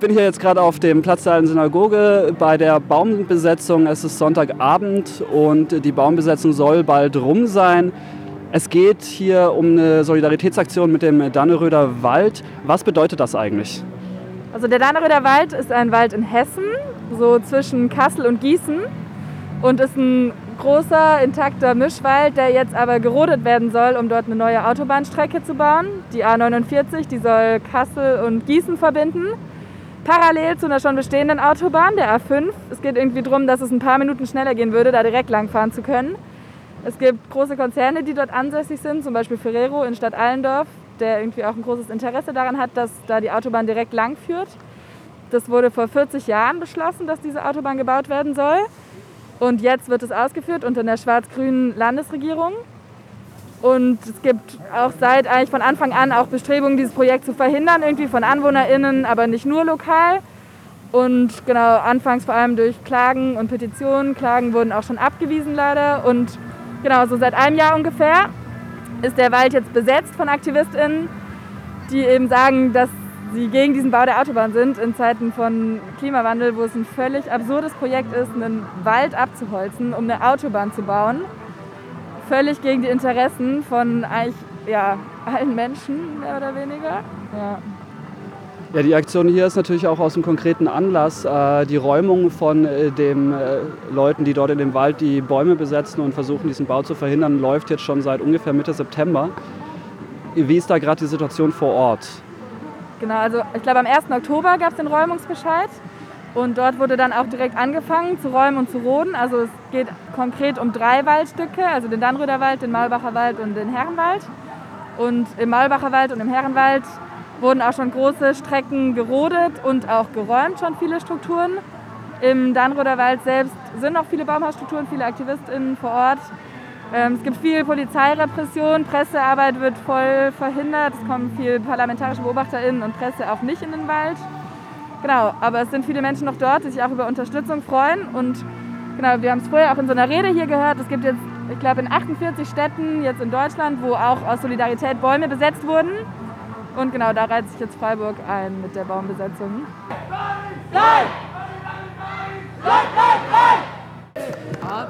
Ich bin hier jetzt gerade auf dem Platz der alten Synagoge bei der Baumbesetzung. Es ist Sonntagabend und die Baumbesetzung soll bald rum sein. Es geht hier um eine Solidaritätsaktion mit dem Danneröder Wald. Was bedeutet das eigentlich? Also der Danneröder Wald ist ein Wald in Hessen, so zwischen Kassel und Gießen und ist ein großer, intakter Mischwald, der jetzt aber gerodet werden soll, um dort eine neue Autobahnstrecke zu bauen. Die A49, die soll Kassel und Gießen verbinden parallel zu einer schon bestehenden Autobahn, der A5. Es geht irgendwie darum, dass es ein paar Minuten schneller gehen würde, da direkt langfahren zu können. Es gibt große Konzerne, die dort ansässig sind, zum Beispiel Ferrero in Stadt Allendorf, der irgendwie auch ein großes Interesse daran hat, dass da die Autobahn direkt lang führt. Das wurde vor 40 Jahren beschlossen, dass diese Autobahn gebaut werden soll. Und jetzt wird es ausgeführt unter der schwarz-grünen Landesregierung. Und es gibt auch seit eigentlich von Anfang an auch Bestrebungen, dieses Projekt zu verhindern, irgendwie von AnwohnerInnen, aber nicht nur lokal. Und genau, anfangs vor allem durch Klagen und Petitionen. Klagen wurden auch schon abgewiesen leider. Und genau, so seit einem Jahr ungefähr ist der Wald jetzt besetzt von AktivistInnen, die eben sagen, dass sie gegen diesen Bau der Autobahn sind in Zeiten von Klimawandel, wo es ein völlig absurdes Projekt ist, einen Wald abzuholzen, um eine Autobahn zu bauen völlig gegen die Interessen von eigentlich ja, allen Menschen, mehr oder weniger. Ja. Ja, die Aktion hier ist natürlich auch aus einem konkreten Anlass. Äh, die Räumung von äh, den äh, Leuten, die dort in dem Wald die Bäume besetzen und versuchen, diesen Bau zu verhindern, läuft jetzt schon seit ungefähr Mitte September. Wie ist da gerade die Situation vor Ort? Genau, also ich glaube am 1. Oktober gab es den Räumungsbescheid. Und dort wurde dann auch direkt angefangen zu räumen und zu roden. Also es geht konkret um drei Waldstücke, also den Dannröder Wald, den Malbacher Wald und den Herrenwald. Und im Malbacher Wald und im Herrenwald wurden auch schon große Strecken gerodet und auch geräumt, schon viele Strukturen. Im Dannröder Wald selbst sind noch viele Baumhausstrukturen, viele AktivistInnen vor Ort. Ähm, es gibt viel Polizeirepression, Pressearbeit wird voll verhindert, es kommen viele parlamentarische BeobachterInnen und Presse auch nicht in den Wald. Genau, aber es sind viele Menschen noch dort, die sich auch über Unterstützung freuen. Und genau, wir haben es vorher auch in so einer Rede hier gehört. Es gibt jetzt, ich glaube, in 48 Städten jetzt in Deutschland, wo auch aus Solidarität Bäume besetzt wurden. Und genau, da reiht sich jetzt Freiburg ein mit der Baumbesetzung.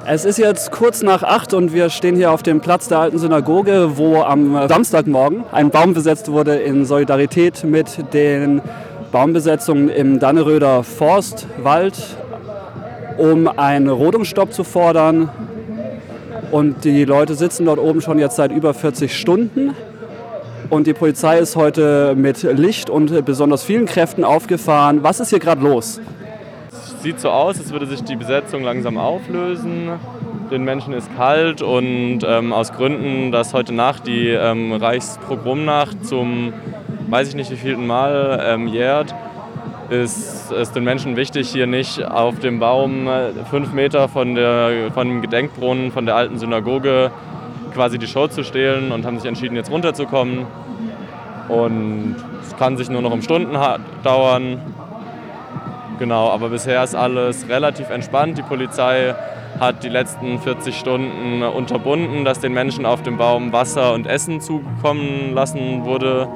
Es ist jetzt kurz nach acht und wir stehen hier auf dem Platz der alten Synagoge, wo am Samstagmorgen ein Baum besetzt wurde in Solidarität mit den Baumbesetzung im Danneröder Forstwald, um einen Rodungsstopp zu fordern. Und die Leute sitzen dort oben schon jetzt seit über 40 Stunden. Und die Polizei ist heute mit Licht und besonders vielen Kräften aufgefahren. Was ist hier gerade los? Sieht so aus, als würde sich die Besetzung langsam auflösen. Den Menschen ist kalt und ähm, aus Gründen, dass heute Nacht die ähm, Reichspogromnacht zum weiß ich nicht wie vielten Mal ähm, jährt, ist es den Menschen wichtig, hier nicht auf dem Baum äh, fünf Meter von, der, von dem Gedenkbrunnen, von der alten Synagoge quasi die Show zu stehlen und haben sich entschieden, jetzt runterzukommen. Und es kann sich nur noch um Stunden dauern. Genau, aber bisher ist alles relativ entspannt. Die Polizei hat die letzten 40 Stunden unterbunden, dass den Menschen auf dem Baum Wasser und Essen zukommen lassen wurde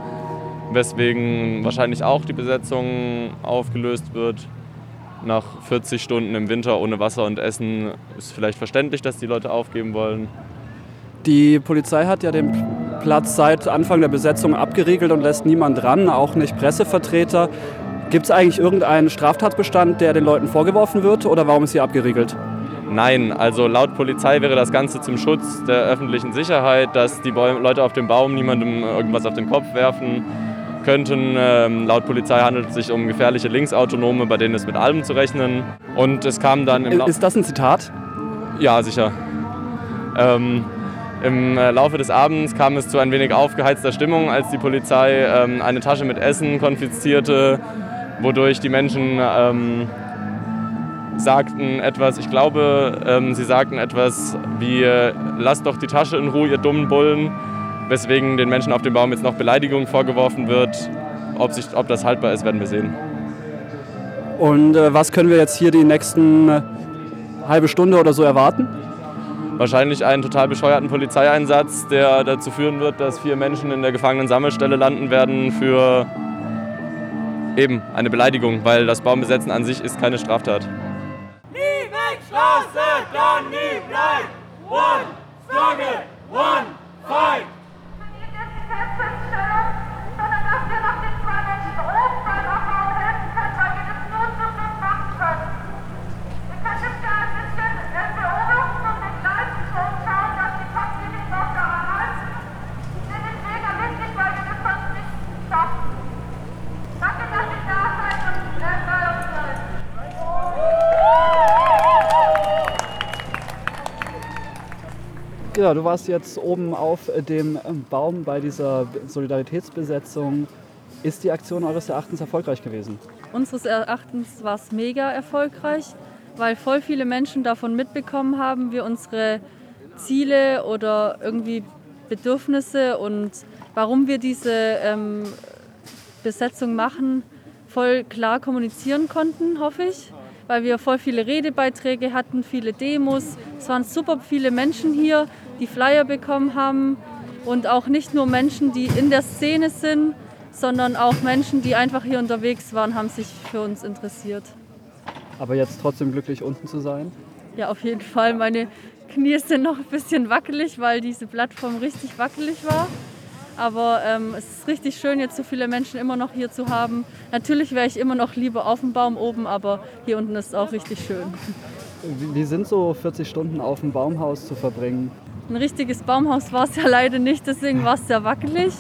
weswegen wahrscheinlich auch die Besetzung aufgelöst wird. Nach 40 Stunden im Winter ohne Wasser und Essen ist vielleicht verständlich, dass die Leute aufgeben wollen. Die Polizei hat ja den Platz seit Anfang der Besetzung abgeriegelt und lässt niemand ran, auch nicht Pressevertreter. Gibt es eigentlich irgendeinen Straftatbestand, der den Leuten vorgeworfen wird oder warum ist hier abgeriegelt? Nein, also laut Polizei wäre das Ganze zum Schutz der öffentlichen Sicherheit, dass die Leute auf dem Baum niemandem irgendwas auf den Kopf werfen könnten. Ähm, laut Polizei handelt es sich um gefährliche Linksautonome, bei denen ist mit allem zu rechnen. Und es kam dann im Ist das ein Zitat? Ja, sicher. Ähm, Im äh, Laufe des Abends kam es zu ein wenig aufgeheizter Stimmung, als die Polizei ähm, eine Tasche mit Essen konfiszierte, wodurch die Menschen ähm, sagten etwas, ich glaube, ähm, sie sagten etwas wie, äh, lasst doch die Tasche in Ruhe, ihr dummen Bullen weswegen den Menschen auf dem Baum jetzt noch Beleidigung vorgeworfen wird. Ob, sich, ob das haltbar ist, werden wir sehen. Und äh, was können wir jetzt hier die nächsten äh, halbe Stunde oder so erwarten? Wahrscheinlich einen total bescheuerten Polizeieinsatz, der dazu führen wird, dass vier Menschen in der Gefangenensammelstelle landen werden für eben eine Beleidigung, weil das Baumbesetzen an sich ist keine Straftat. Nie weg Straße, dann nie bleiben. One struggle, Ja, du warst jetzt oben auf dem Baum bei dieser Solidaritätsbesetzung. Ist die Aktion eures Erachtens erfolgreich gewesen? Unseres Erachtens war es mega erfolgreich, weil voll viele Menschen davon mitbekommen haben, wir unsere Ziele oder irgendwie Bedürfnisse und warum wir diese ähm, Besetzung machen, voll klar kommunizieren konnten, hoffe ich. Weil wir voll viele Redebeiträge hatten, viele Demos. Es waren super viele Menschen hier, die Flyer bekommen haben und auch nicht nur Menschen, die in der Szene sind, sondern auch Menschen, die einfach hier unterwegs waren, haben sich für uns interessiert. Aber jetzt trotzdem glücklich unten zu sein? Ja, auf jeden Fall. Meine Knie sind noch ein bisschen wackelig, weil diese Plattform richtig wackelig war. Aber ähm, es ist richtig schön, jetzt so viele Menschen immer noch hier zu haben. Natürlich wäre ich immer noch lieber auf dem Baum oben, aber hier unten ist es auch richtig schön. Wie sind so 40 Stunden auf dem Baumhaus zu verbringen? Ein richtiges Baumhaus war es ja leider nicht, deswegen war es sehr wackelig.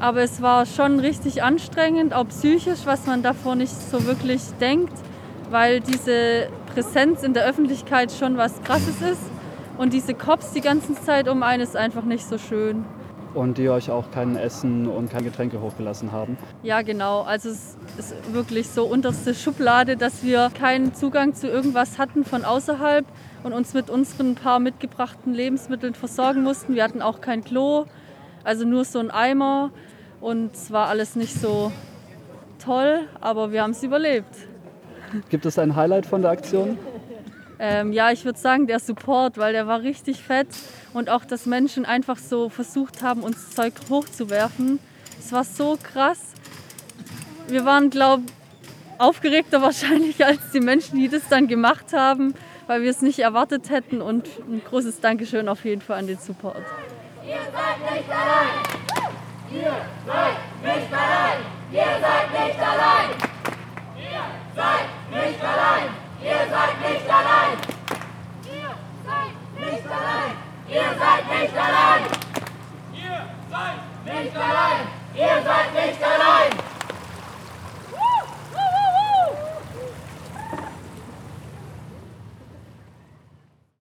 Aber es war schon richtig anstrengend, auch psychisch, was man davor nicht so wirklich denkt, weil diese Präsenz in der Öffentlichkeit schon was Krasses ist. Und diese Cops die ganze Zeit um einen ist einfach nicht so schön. Und die euch auch kein Essen und kein Getränke hochgelassen haben? Ja, genau. Also es ist wirklich so unterste Schublade, dass wir keinen Zugang zu irgendwas hatten von außerhalb und uns mit unseren paar mitgebrachten Lebensmitteln versorgen mussten. Wir hatten auch kein Klo, also nur so ein Eimer. Und es war alles nicht so toll, aber wir haben es überlebt. Gibt es ein Highlight von der Aktion? Ähm, ja, ich würde sagen, der Support, weil der war richtig fett und auch, dass Menschen einfach so versucht haben, uns Zeug hochzuwerfen. Es war so krass. Wir waren, glaube ich, aufgeregter wahrscheinlich als die Menschen, die das dann gemacht haben, weil wir es nicht erwartet hätten. Und ein großes Dankeschön auf jeden Fall an den Support. Ihr seid nicht allein! Ihr seid nicht allein! Ihr seid nicht allein! Ihr seid nicht allein!